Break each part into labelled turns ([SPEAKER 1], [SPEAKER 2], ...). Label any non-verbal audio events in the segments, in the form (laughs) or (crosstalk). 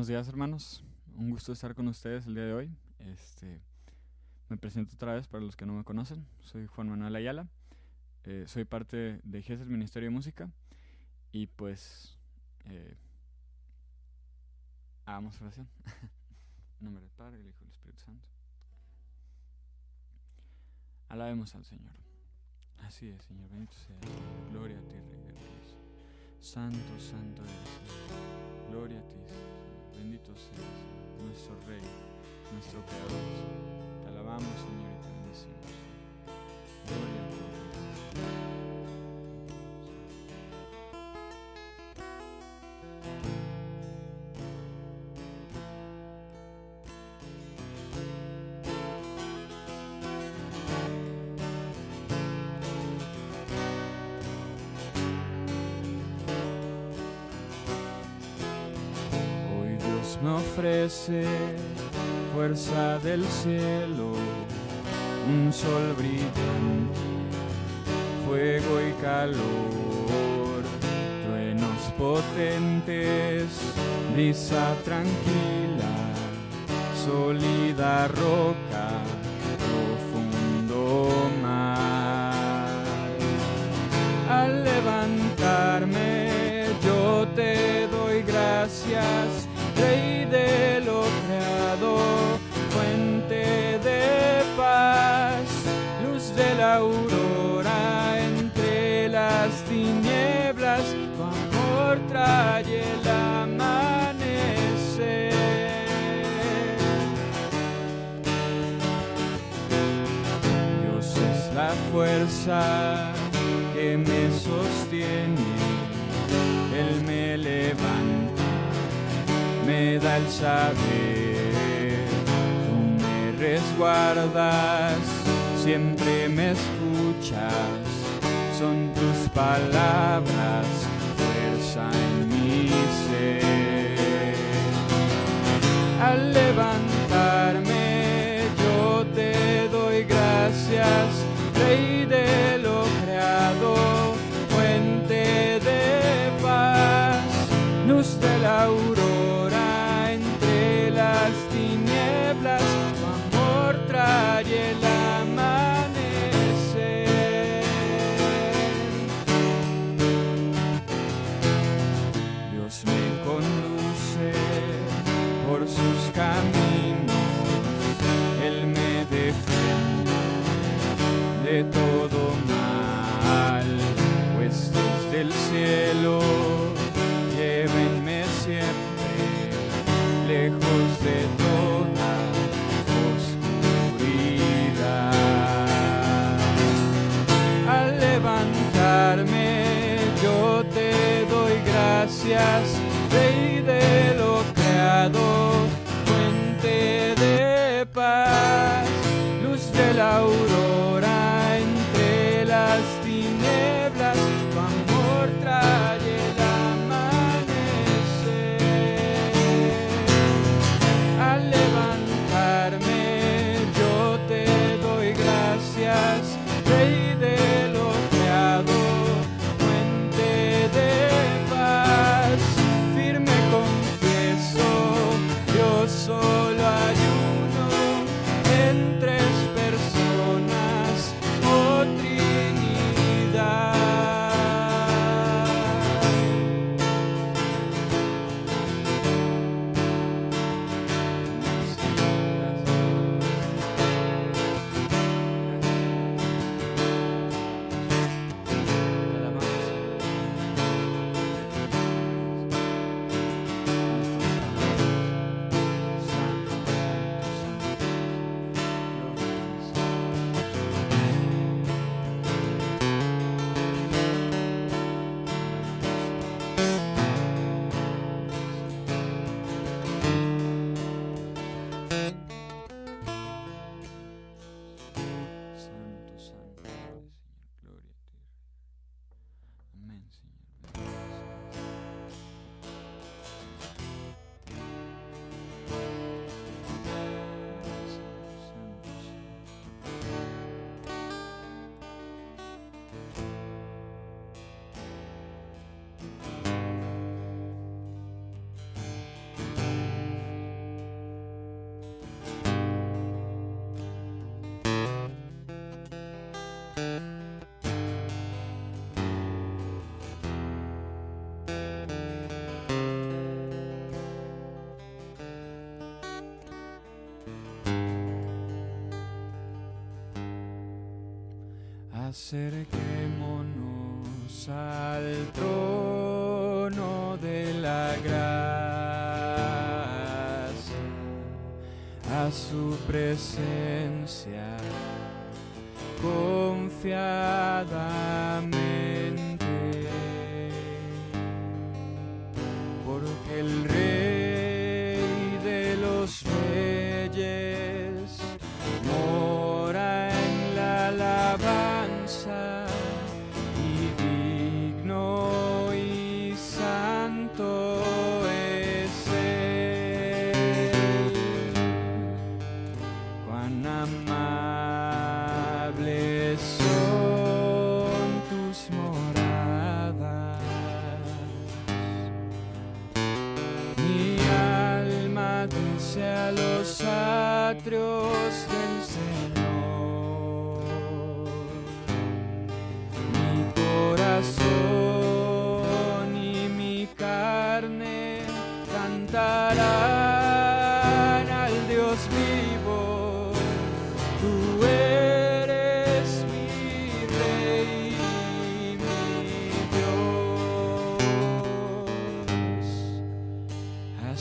[SPEAKER 1] Buenos días hermanos, un gusto estar con ustedes el día de hoy. Este, me presento otra vez para los que no me conocen, soy Juan Manuel Ayala, eh, soy parte de GES Ministerio de Música y pues eh, hagamos oración. en (laughs) nombre del Padre, del Hijo y del Espíritu Santo. Alabemos al Señor. Así es, Señor, bendito sea. Gloria a ti, Rey de Dios. Santo, santo eres. Gloria a ti, Señor. Bendito seas, nuestro Rey, nuestro Creador. Te alabamos, Señor, y te bendecimos. Me ofrece fuerza del cielo, un sol brillante, fuego y calor, truenos potentes, brisa tranquila, sólida roca, profundo mar. Al levantarme yo te doy gracias, aurora entre las tinieblas, tu amor trae el amanecer. Dios es la fuerza que me sostiene, Él me levanta, me da el saber, tú me resguardas, siempre me escuchas, son tus palabras, fuerza en mi ser. Al levantarme yo te doy gracias, Rey de gracias, Acerquémonos al trono de la gracia, a su presencia confiar. inside.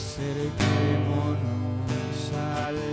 [SPEAKER 1] acerquémonos al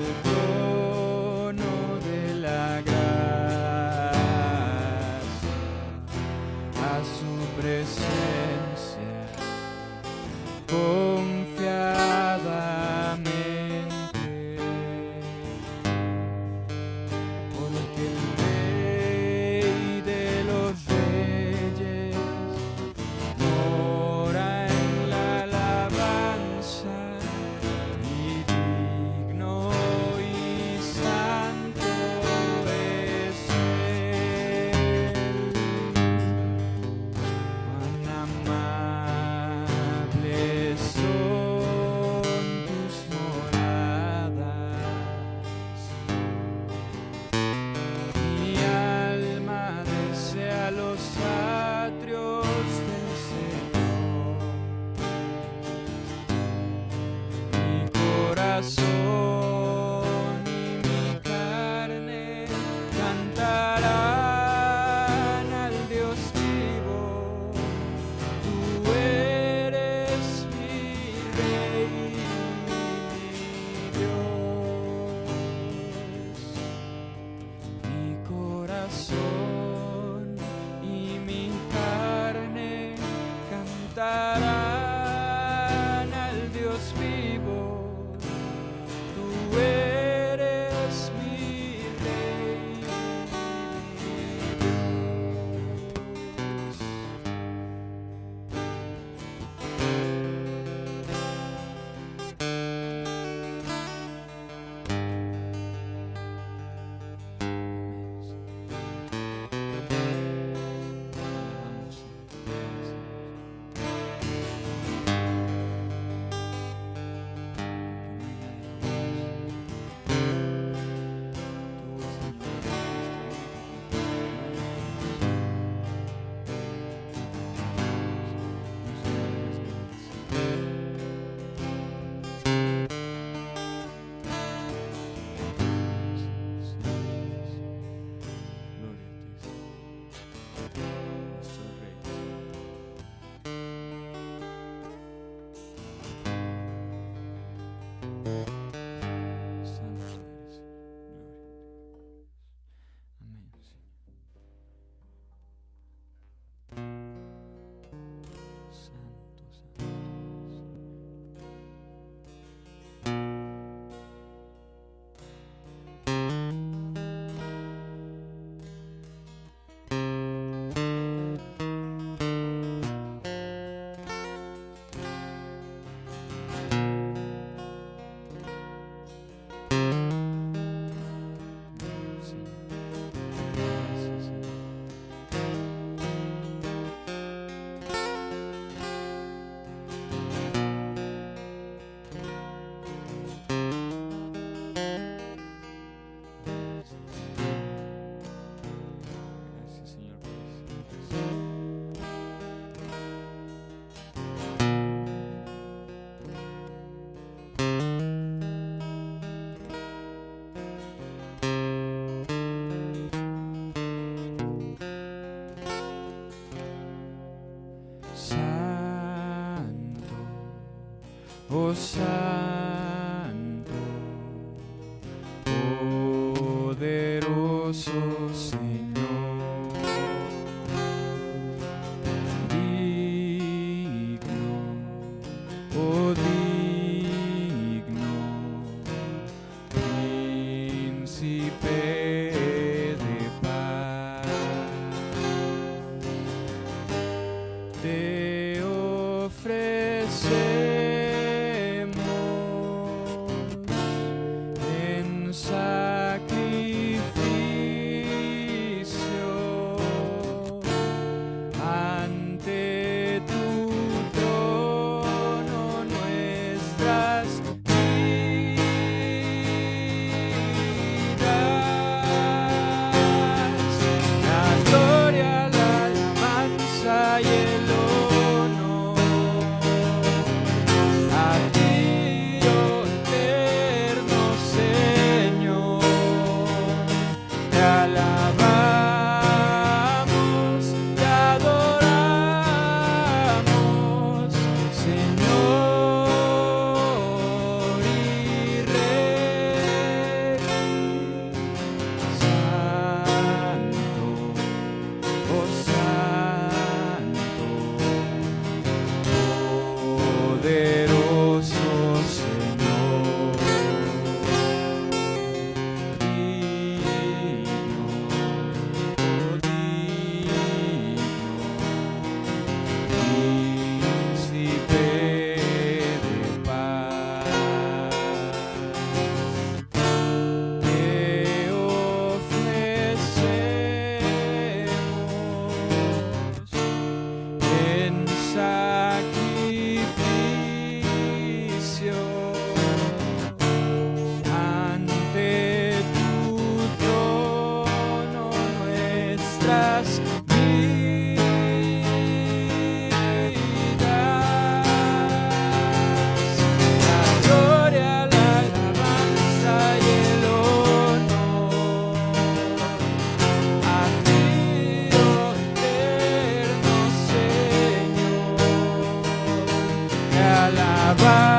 [SPEAKER 1] alabamos,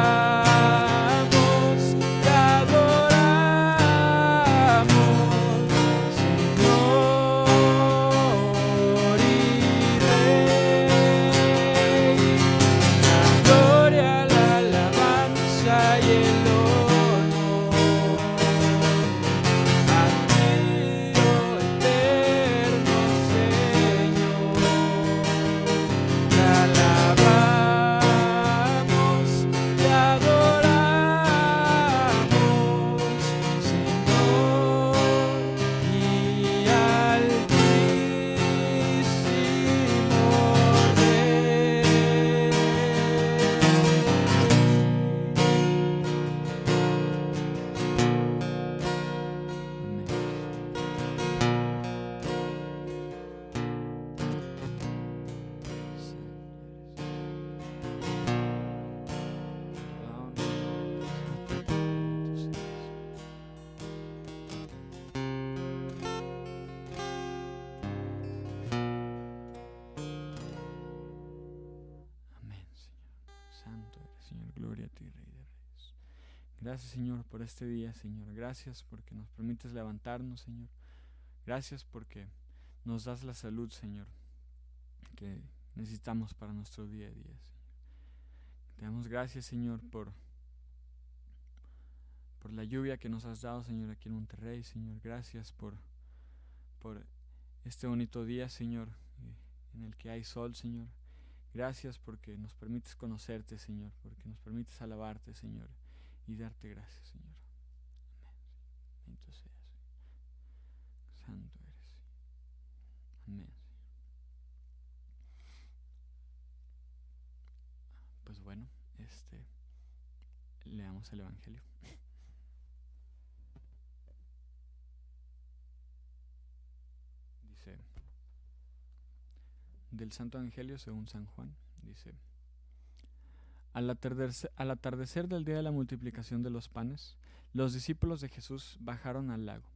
[SPEAKER 1] Gracias, Señor, por este día, Señor. Gracias porque nos permites levantarnos, Señor. Gracias porque nos das la salud, Señor, que necesitamos para nuestro día a día, Señor. Te damos gracias, Señor, por, por la lluvia que nos has dado, Señor, aquí en Monterrey, Señor. Gracias por, por este bonito día, Señor, eh, en el que hay sol, Señor. Gracias porque nos permites conocerte, Señor, porque nos permites alabarte, Señor, y darte gracias, Señor. Amén. Bendito seas. Santo eres. Amén. Pues bueno, este leamos el Evangelio. Dice del Santo Evangelio según San Juan, dice al atardecer, del día de la multiplicación de los panes, los discípulos de Jesús bajaron al lago,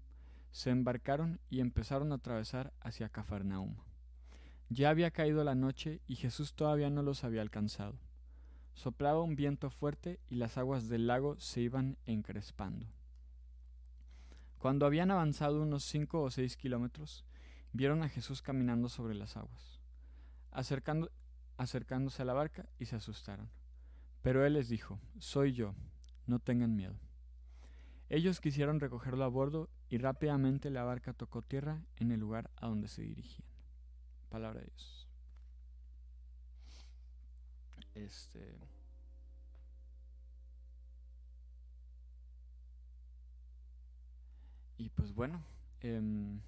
[SPEAKER 1] se embarcaron y empezaron a atravesar hacia Cafarnaum. Ya había caído la noche y Jesús todavía no los había alcanzado. Soplaba un viento fuerte y las aguas del lago se iban encrespando. Cuando habían avanzado unos cinco o seis kilómetros, vieron a Jesús caminando sobre las aguas, acercándose a la barca y se asustaron. Pero él les dijo, Soy yo, no tengan miedo. Ellos quisieron recogerlo a bordo y rápidamente la barca tocó tierra en el lugar a donde se dirigían. Palabra de Dios. Este. Y pues bueno, em,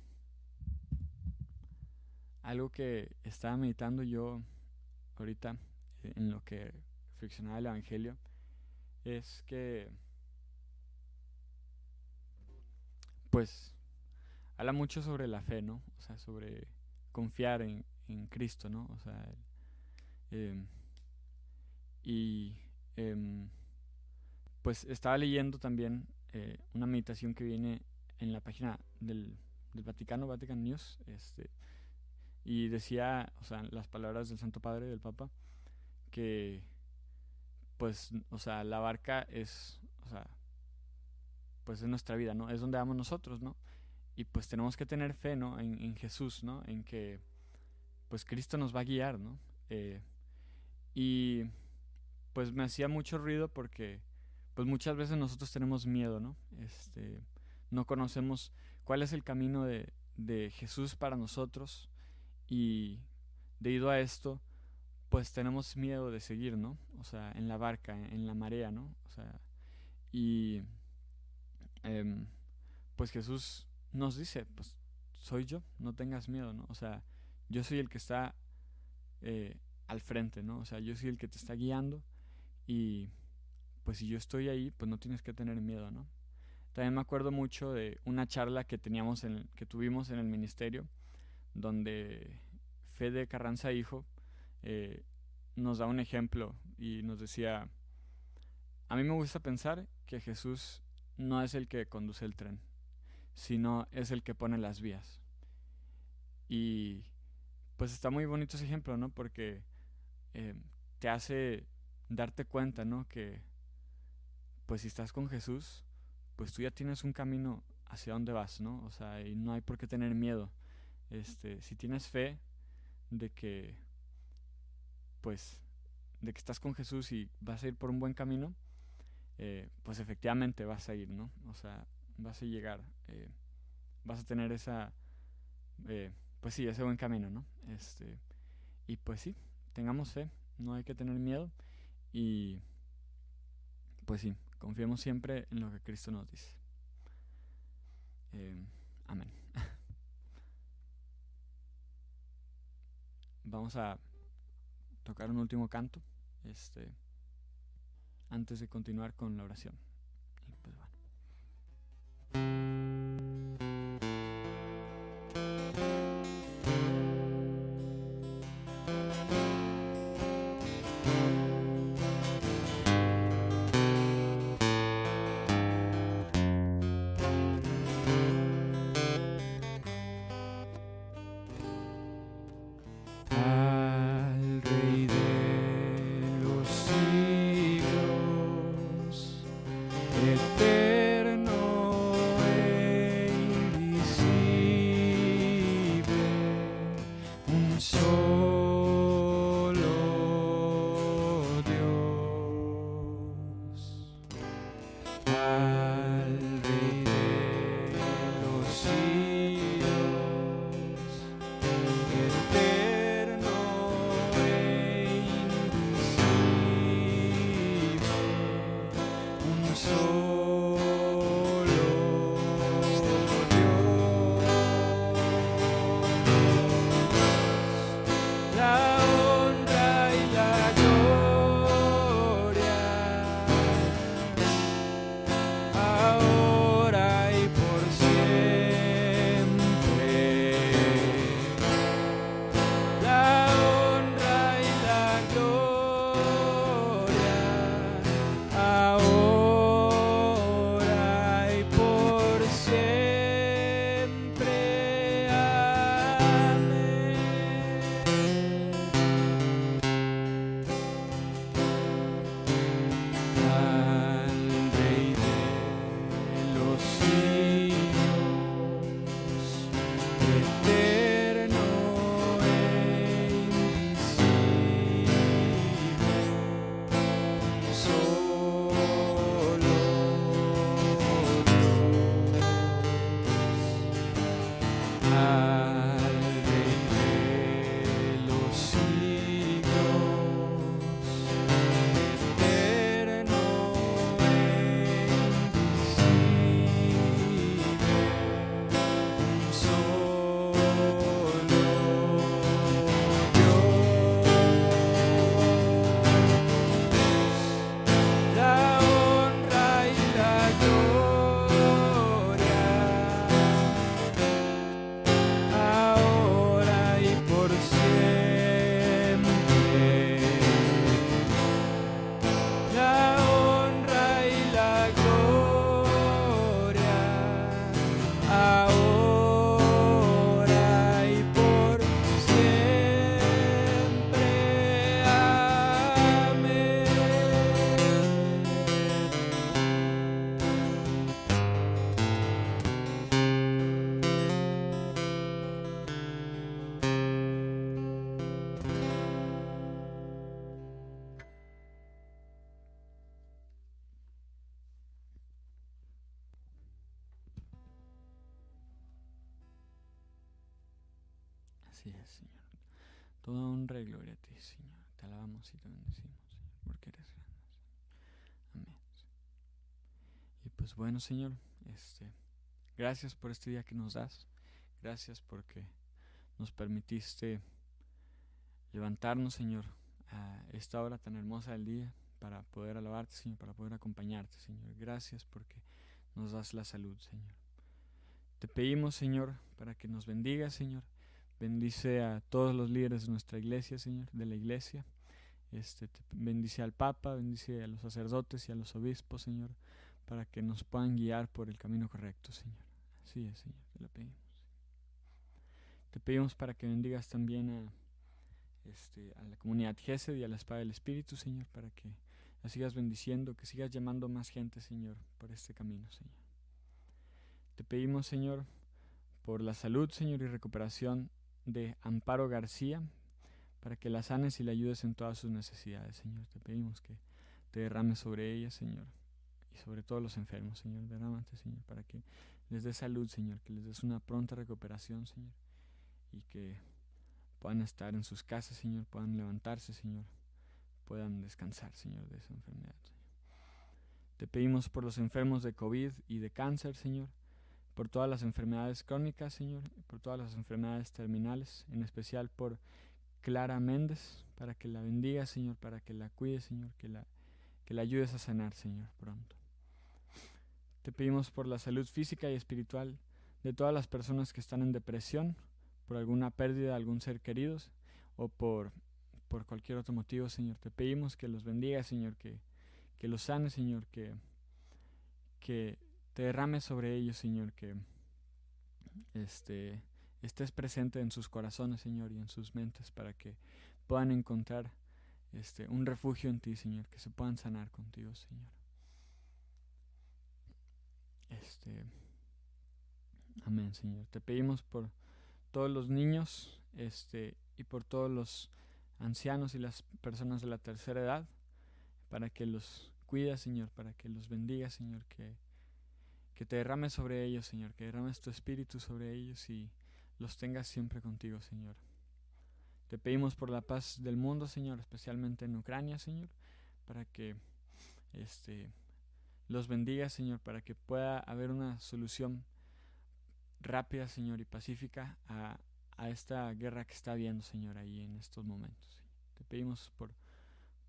[SPEAKER 1] algo que estaba meditando yo ahorita eh, en lo que el Evangelio es que pues habla mucho sobre la fe, ¿no? O sea, sobre confiar en, en Cristo, ¿no? O sea, em, y em, pues estaba leyendo también eh, una meditación que viene en la página del, del Vaticano, Vatican News, este, y decía, o sea, las palabras del Santo Padre, del Papa, que, pues, o sea, la barca es, o sea, pues es nuestra vida, ¿no? Es donde vamos nosotros, ¿no? Y pues tenemos que tener fe, ¿no? En, en Jesús, ¿no? En que, pues, Cristo nos va a guiar, ¿no? Eh, y, pues, me hacía mucho ruido porque, pues, muchas veces nosotros tenemos miedo, ¿no? Este, no conocemos cuál es el camino de, de Jesús para nosotros y debido a esto, pues tenemos miedo de seguir, ¿no? O sea, en la barca, en la marea, ¿no? O sea, y em, pues Jesús nos dice, pues soy yo, no tengas miedo, ¿no? O sea, yo soy el que está eh, al frente, ¿no? O sea, yo soy el que te está guiando y pues si yo estoy ahí, pues no tienes que tener miedo, ¿no? También me acuerdo mucho de una charla que teníamos en, que tuvimos en el ministerio donde Fede Carranza Hijo eh, nos da un ejemplo y nos decía, a mí me gusta pensar que Jesús no es el que conduce el tren, sino es el que pone las vías. Y pues está muy bonito ese ejemplo, ¿no? Porque eh, te hace darte cuenta, ¿no? Que pues si estás con Jesús, pues tú ya tienes un camino hacia dónde vas, ¿no? O sea, y no hay por qué tener miedo. Este, si tienes fe de que, pues, de que estás con Jesús y vas a ir por un buen camino, eh, pues efectivamente vas a ir, ¿no? O sea, vas a llegar, eh, vas a tener esa, eh, pues sí, ese buen camino, ¿no? Este, y pues sí, tengamos fe, no hay que tener miedo y, pues sí, confiemos siempre en lo que Cristo nos dice. amén. (laughs) vamos a tocar un último canto este, antes de continuar con la oración. Pues Es, Señor. Toda honra y gloria a ti, Señor. Te alabamos y te bendecimos, Señor, porque eres grande. Amén. Y pues bueno, Señor, este, gracias por este día que nos das. Gracias porque nos permitiste levantarnos, Señor, a esta hora tan hermosa del día para poder alabarte, Señor, para poder acompañarte, Señor. Gracias porque nos das la salud, Señor. Te pedimos, Señor, para que nos bendigas, Señor. Bendice a todos los líderes de nuestra iglesia, Señor, de la iglesia. Este, bendice al Papa, bendice a los sacerdotes y a los obispos, Señor, para que nos puedan guiar por el camino correcto, Señor. Así es, Señor, te lo pedimos. Te pedimos para que bendigas también a, este, a la comunidad Gesed y a la espada del Espíritu, Señor, para que la sigas bendiciendo, que sigas llamando más gente, Señor, por este camino, Señor. Te pedimos, Señor, por la salud, Señor, y recuperación de Amparo García, para que la sanes y la ayudes en todas sus necesidades, Señor. Te pedimos que te derrames sobre ella, Señor, y sobre todos los enfermos, Señor. Derrámate, Señor, para que les des salud, Señor, que les des una pronta recuperación, Señor, y que puedan estar en sus casas, Señor, puedan levantarse, Señor, puedan descansar, Señor, de esa enfermedad. Te pedimos por los enfermos de COVID y de cáncer, Señor, por todas las enfermedades crónicas, Señor, por todas las enfermedades terminales, en especial por Clara Méndez, para que la bendiga, Señor, para que la cuide, Señor, que la, que la ayudes a sanar, Señor, pronto. Te pedimos por la salud física y espiritual de todas las personas que están en depresión, por alguna pérdida de algún ser querido o por, por cualquier otro motivo, Señor. Te pedimos que los bendiga, Señor, que, que los sane, Señor, que, que te derrames sobre ellos, Señor, que este, estés presente en sus corazones, Señor, y en sus mentes para que puedan encontrar este, un refugio en ti, Señor, que se puedan sanar contigo, Señor. Este, amén, Señor. Te pedimos por todos los niños este, y por todos los ancianos y las personas de la tercera edad, para que los cuidas, Señor, para que los bendigas, Señor, que que te derrames sobre ellos, Señor, que derrames tu espíritu sobre ellos y los tengas siempre contigo, Señor. Te pedimos por la paz del mundo, Señor, especialmente en Ucrania, Señor, para que este, los bendiga, Señor, para que pueda haber una solución rápida, Señor, y pacífica a, a esta guerra que está habiendo, Señor, ahí en estos momentos. Te pedimos por,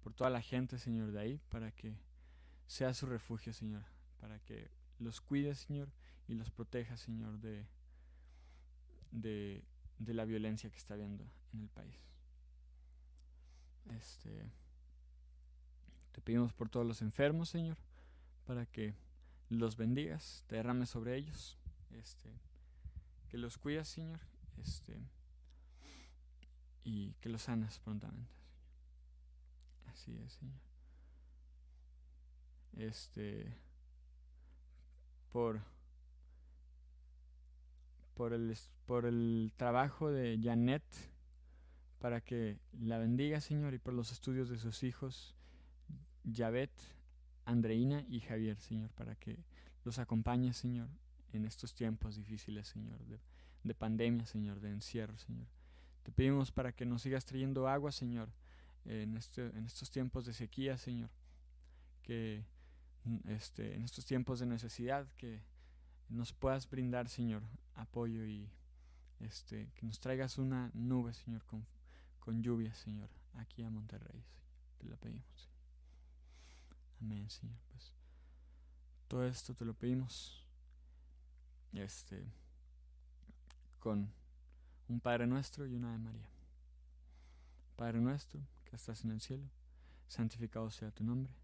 [SPEAKER 1] por toda la gente, Señor, de ahí, para que sea su refugio, Señor, para que los cuide, Señor, y los proteja, Señor, de, de, la violencia que está habiendo en el país. Este, te pedimos por todos los enfermos, Señor, para que los bendigas, te derrames sobre ellos, este, que los cuidas, Señor, este, y que los sanas prontamente. Así es, Señor. Este por, por, el, por el trabajo de Janet, para que la bendiga, Señor, y por los estudios de sus hijos, Yavet, Andreina y Javier, Señor, para que los acompañe, Señor, en estos tiempos difíciles, Señor, de, de pandemia, Señor, de encierro, Señor. Te pedimos para que nos sigas trayendo agua, Señor, en, este, en estos tiempos de sequía, Señor, que este, en estos tiempos de necesidad, que nos puedas brindar, Señor, apoyo y este, que nos traigas una nube, Señor, con, con lluvia, Señor, aquí a Monterrey, Te lo pedimos. Amén, Señor. Pues todo esto te lo pedimos. Este con un Padre nuestro y una de María. Padre nuestro, que estás en el cielo, santificado sea tu nombre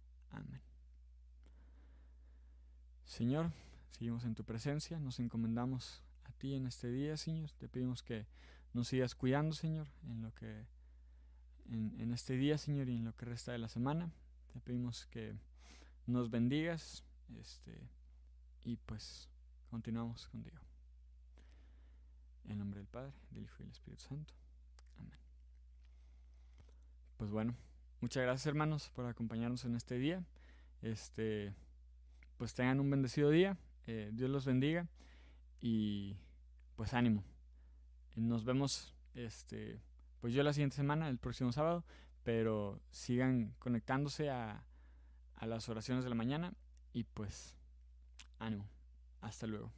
[SPEAKER 1] Amén. Señor, seguimos en tu presencia, nos encomendamos a ti en este día, Señor. Te pedimos que nos sigas cuidando, Señor, en lo que en, este día, Señor, y en lo que resta de la semana. Te pedimos que nos bendigas, este, y pues continuamos contigo. En nombre del Padre, del Hijo y del Espíritu Santo. Amén. Pues bueno, muchas gracias hermanos por acompañarnos en este día. Este, pues tengan un bendecido día. Eh, Dios los bendiga. Y pues ánimo. Nos vemos este, pues yo la siguiente semana, el próximo sábado. Pero sigan conectándose a, a las oraciones de la mañana. Y pues ánimo. Hasta luego.